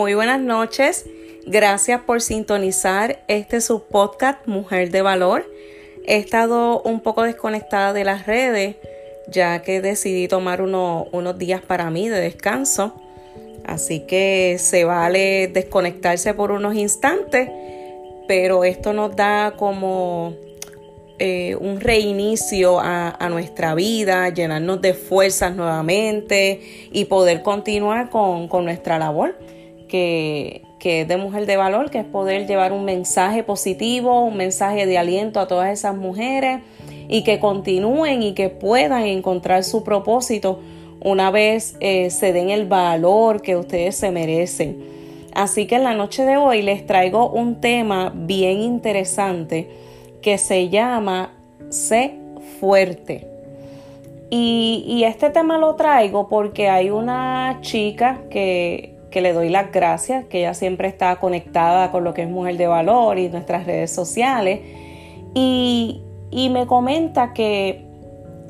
Muy buenas noches. Gracias por sintonizar este su podcast Mujer de Valor. He estado un poco desconectada de las redes ya que decidí tomar unos días para mí de descanso. Así que se vale desconectarse por unos instantes, pero esto nos da como eh, un reinicio a, nuestra vida, llenarnos de fuerzas nuevamente y poder continuar con, con nuestra labor que, es de mujer de valor, que es poder llevar un mensaje positivo, un mensaje de aliento a todas esas mujeres y que continúen y que puedan encontrar su propósito una vez eh, se den el valor que ustedes se merecen. Así que en la noche de hoy les traigo un tema bien interesante que se llama Sé fuerte. Y, y este tema lo traigo porque hay una chica que que le doy las gracias, que ella siempre está conectada con lo que es Mujer de Valor y nuestras redes sociales. Y, me comenta que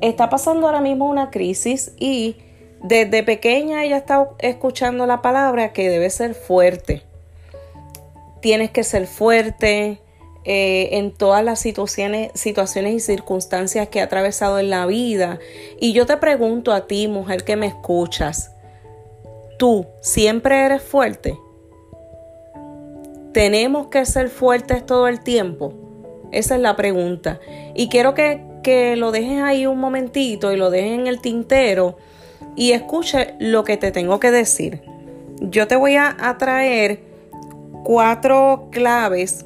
está pasando ahora mismo una crisis y desde pequeña ella está escuchando la palabra que debe ser fuerte. Tienes que ser fuerte eh, en todas las situaciones, situaciones y circunstancias que ha atravesado en la vida. Y yo te pregunto a ti, mujer que me escuchas, tú siempre eres fuerte? ¿Tenemos que ser fuertes todo el tiempo? Esa es la pregunta. Y quiero que, lo dejes ahí un momentito y lo dejes en el tintero y escuche lo que te tengo que decir. Yo te voy a, a traer cuatro claves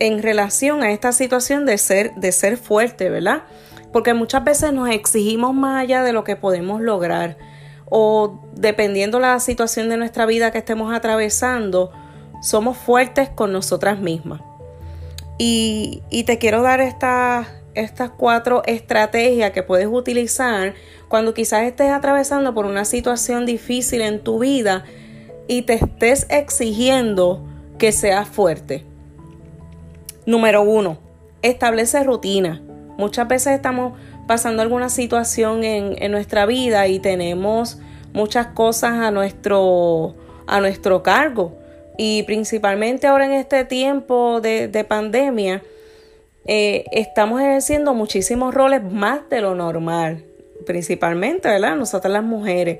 en relación a esta situación de ser, de ser fuerte, ¿verdad? Porque muchas veces nos exigimos más allá de lo que podemos lograr o dependiendo la situación de nuestra vida que estemos atravesando, somos fuertes con nosotras mismas. Y, te quiero dar estas cuatro estrategias que puedes utilizar cuando quizás estés atravesando por una situación difícil en tu vida y te estés exigiendo que seas fuerte. Número uno, establece rutina. Muchas veces estamos pasando alguna situación en, nuestra vida y tenemos muchas cosas a nuestro, a nuestro cargo. Y principalmente ahora en este tiempo de, pandemia, eh, estamos ejerciendo muchísimos roles más de lo normal. Principalmente, ¿verdad? Nosotras las mujeres,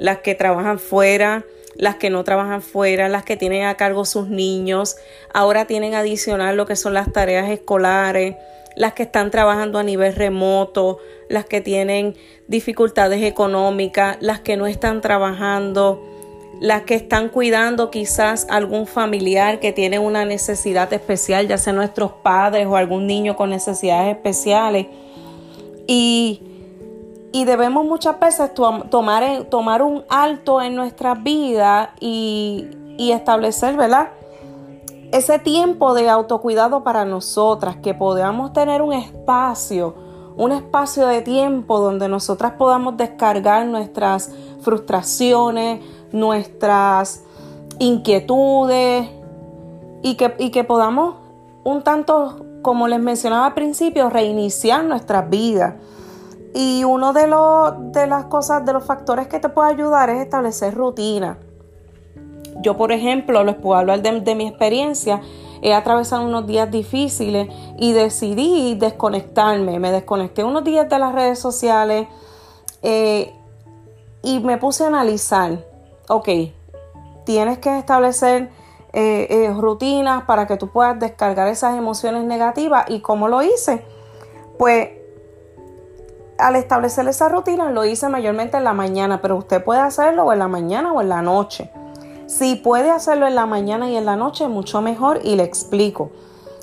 las que trabajan fuera, las que no trabajan fuera, las que tienen a cargo sus niños, ahora tienen adicional lo que son las tareas escolares, las que están trabajando a nivel remoto, las que tienen dificultades económicas, las que no están trabajando, las que están cuidando quizás algún familiar que tiene una necesidad especial, ya sea nuestros padres o algún niño con necesidades especiales. Y, debemos muchas veces tomar, tomar un alto en nuestra vida y, y establecer, ¿verdad? Ese tiempo de autocuidado para nosotras, que podamos tener un espacio, un espacio de tiempo donde nosotras podamos descargar nuestras frustraciones, nuestras inquietudes y que, y que podamos un tanto, como les mencionaba al principio, reiniciar nuestras vidas. Y uno de, los, de las cosas, de los factores que te puede ayudar es establecer rutina. Yo, por ejemplo, les puedo hablar de, mi experiencia. He atravesado unos días difíciles y decidí desconectarme. Me desconecté unos días de las redes sociales eh, y me puse a analizar, ok, tienes que establecer eh, eh, rutinas para que tú puedas descargar esas emociones negativas. ¿Y cómo lo hice? Pues al establecer esa rutina lo hice mayormente en la mañana, pero usted puede hacerlo en la mañana o en la noche. Si puede hacerlo en la mañana y en la noche, mucho mejor y le explico.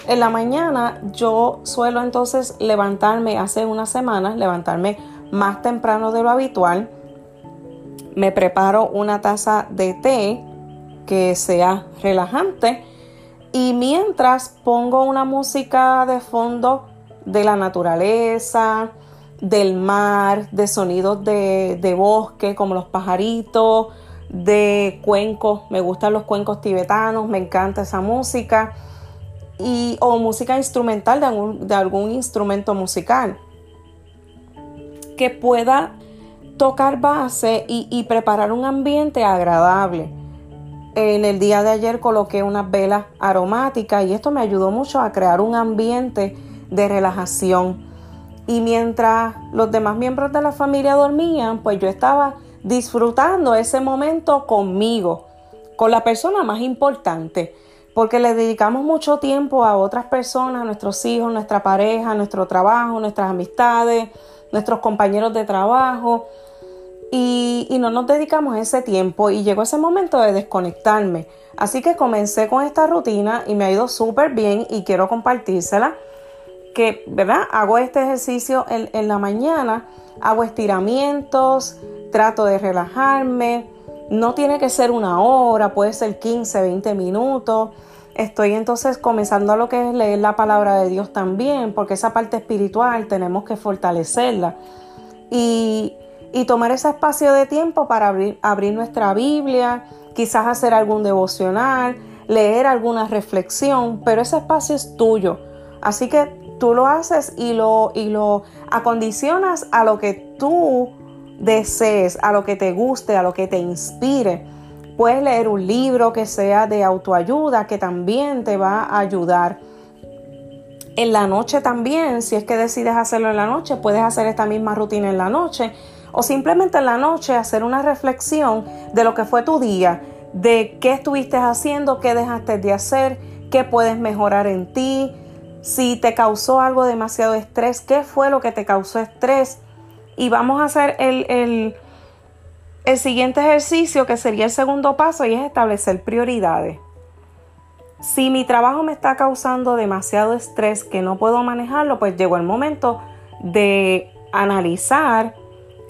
En la mañana yo suelo entonces levantarme, hace unas semanas, levantarme más temprano de lo habitual. Me preparo una taza de té que sea relajante y mientras pongo una música de fondo de la naturaleza, del mar, de sonidos de, de bosque como los pajaritos, de cuencos, me gustan los cuencos tibetanos, me encanta esa música, y, o música instrumental de algún, de algún instrumento musical que pueda tocar base y, preparar un ambiente agradable. En el día de ayer coloqué unas velas aromáticas y esto me ayudó mucho a crear un ambiente de relajación. Y mientras los demás miembros de la familia dormían, pues yo estaba disfrutando ese momento conmigo, con la persona más importante, porque le dedicamos mucho tiempo a otras personas, a nuestros hijos, nuestra pareja, nuestro trabajo, nuestras amistades, nuestros compañeros de trabajo y, no nos dedicamos ese tiempo y llegó ese momento de desconectarme. Así que comencé con esta rutina y me ha ido súper bien y quiero compartírsela. Que, ¿verdad? Hago este ejercicio en, en la mañana, hago estiramientos, trato de relajarme. No tiene que ser una hora, puede ser 15, 20 minutos. Estoy entonces comenzando a lo que es leer la palabra de Dios también, porque esa parte espiritual tenemos que fortalecerla. Y, tomar ese espacio de tiempo para abrir, abrir nuestra Biblia, quizás hacer algún devocional, leer alguna reflexión, pero ese espacio es tuyo. Así que tú lo haces y lo, y lo acondicionas a lo que tú desees, a lo que te guste, a lo que te inspire. Puedes leer un libro que sea de autoayuda que también te va a ayudar. En la noche también, si es que decides hacerlo en la noche, puedes hacer esta misma rutina en la noche o simplemente en la noche hacer una reflexión de lo que fue tu día, de qué estuviste haciendo, qué dejaste de hacer, qué puedes mejorar en ti, si te causó algo demasiado estrés, qué fue lo que te causó estrés. Y vamos a hacer el, el el siguiente ejercicio, que sería el segundo paso, y es establecer prioridades. Si mi trabajo me está causando demasiado estrés que no puedo manejarlo, pues llegó el momento de analizar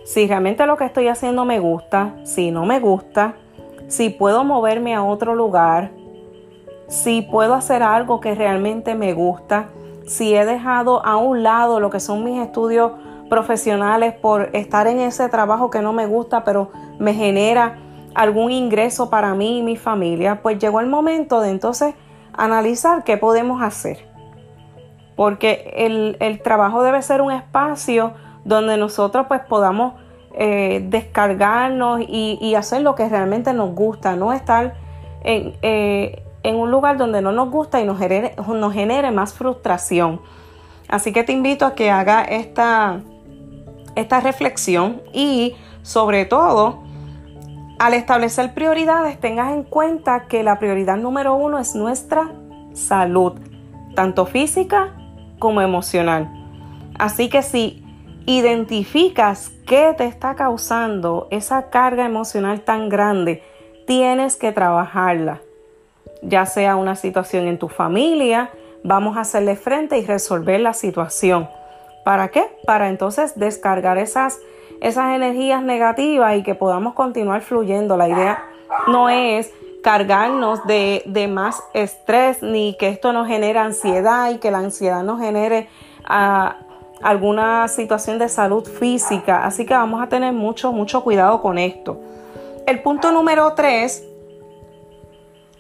si realmente lo que estoy haciendo me gusta, si no me gusta, si puedo moverme a otro lugar, si puedo hacer algo que realmente me gusta, si he dejado a un lado lo que son mis estudios profesionales por estar en ese trabajo que no me gusta, pero me genera algún ingreso para mí y mi familia, pues llegó el momento de entonces analizar qué podemos hacer. Porque el, trabajo debe ser un espacio donde nosotros pues podamos eh, descargarnos y, hacer lo que realmente nos gusta, no estar en, eh, en un lugar donde no nos gusta y nos genere, más frustración. Así que te invito a que haga esta, esta reflexión y sobre todo al establecer prioridades tengas en cuenta que la prioridad número uno es nuestra salud, tanto física como emocional. Así que si identificas qué te está causando esa carga emocional tan grande, tienes que trabajarla. Ya sea una situación en tu familia, vamos a hacerle frente y resolver la situación. ¿Para qué? Para entonces descargar esas esas energías negativas y que podamos continuar fluyendo. La idea no es cargarnos de, más estrés ni que esto nos genere ansiedad y que la ansiedad nos genere ah, alguna situación de salud física. Así que vamos a tener mucho, mucho cuidado con esto. El punto número tres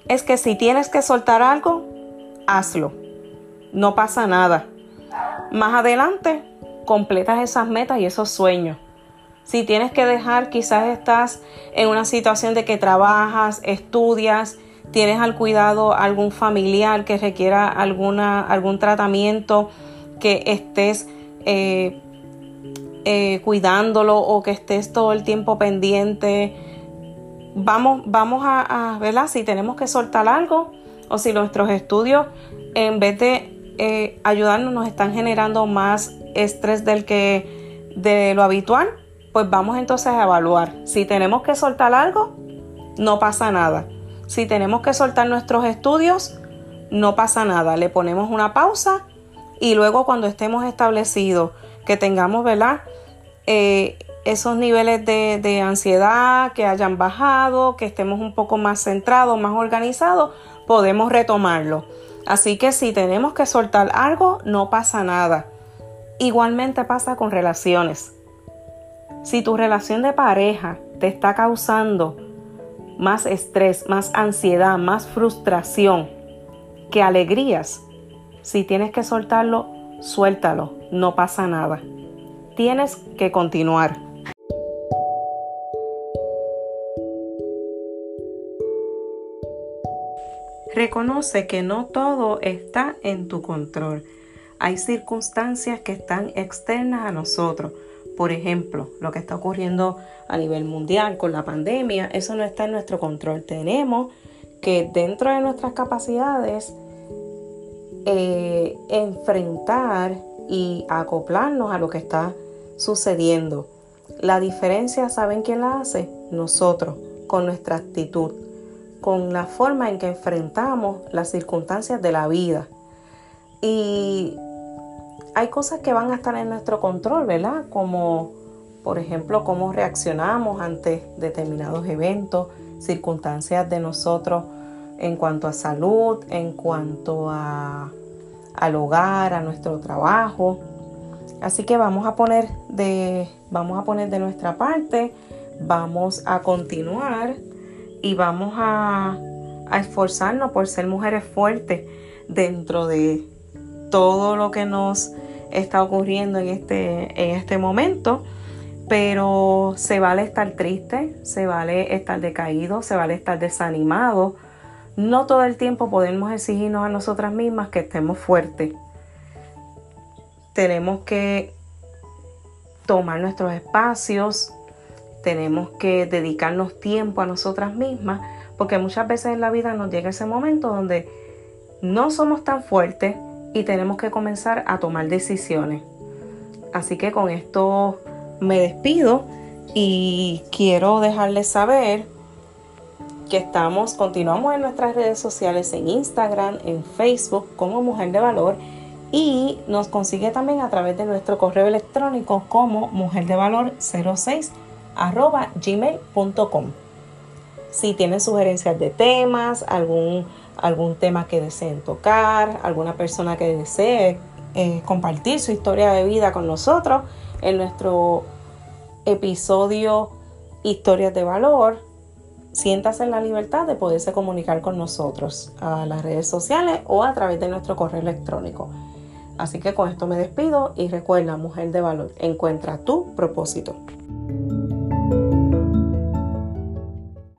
es que si tienes que soltar algo, hazlo. No pasa nada. Más adelante, completas esas metas y esos sueños. Si tienes que dejar, quizás estás en una situación de que trabajas, estudias, tienes al cuidado algún familiar que requiera alguna, algún tratamiento que estés eh, eh, cuidándolo o que estés todo el tiempo pendiente. Vamos, vamos a, a. Si tenemos que soltar algo o si nuestros estudios en vez de eh, ayudarnos nos están generando más estrés del que de lo habitual, pues vamos entonces a evaluar. Si tenemos que soltar algo, no pasa nada. Si tenemos que soltar nuestros estudios, no pasa nada. Le ponemos una pausa y luego cuando estemos establecidos, que tengamos, ¿verdad? Eh, esos niveles de, ansiedad que hayan bajado, que estemos un poco más centrados, más organizados, podemos retomarlo. Así que si tenemos que soltar algo, no pasa nada. Igualmente pasa con relaciones. Si tu relación de pareja te está causando más estrés, más ansiedad, más frustración que alegrías, si tienes que soltarlo, suéltalo, no pasa nada. Tienes que continuar. Reconoce que no todo está en tu control. Hay circunstancias que están externas a nosotros. Por ejemplo, lo que está ocurriendo a nivel mundial con la pandemia, eso no está en nuestro control. Tenemos que dentro de nuestras capacidades eh, enfrentar y acoplarnos a lo que está sucediendo. La diferencia, ¿saben quién la hace? Nosotros, con nuestra actitud, con la forma en que enfrentamos las circunstancias de la vida. Y hay cosas que van a estar en nuestro control, ¿verdad? Como, por ejemplo, cómo reaccionamos ante determinados eventos, circunstancias de nosotros en cuanto a salud, en cuanto a, al hogar, a nuestro trabajo. Así que vamos a poner de, vamos a poner de nuestra parte, vamos a continuar y vamos a, esforzarnos por ser mujeres fuertes dentro de todo lo que nos está ocurriendo en este, en este momento. Pero se vale estar triste, se vale estar decaído, se vale estar desanimado. No todo el tiempo podemos exigirnos a nosotras mismas que estemos fuertes. Tenemos que tomar nuestros espacios, tenemos que dedicarnos tiempo a nosotras mismas, porque muchas veces en la vida nos llega ese momento donde no somos tan fuertes, y tenemos que comenzar a tomar decisiones. Así que con esto me despido y quiero dejarles saber que estamos, continuamos en nuestras redes sociales en Instagram, en Facebook como Mujer de Valor y nos consigue también a través de nuestro correo electrónico como mujerdevalor06 arroba gmail.com. Si tienen sugerencias de temas, algún algún tema que deseen tocar, alguna persona que desee eh, compartir su historia de vida con nosotros en nuestro episodio Historias de Valor, siéntase en la libertad de poderse comunicar con nosotros a las redes sociales o a través de nuestro correo electrónico. Así que con esto me despido y recuerda, mujer de valor, encuentra tu propósito.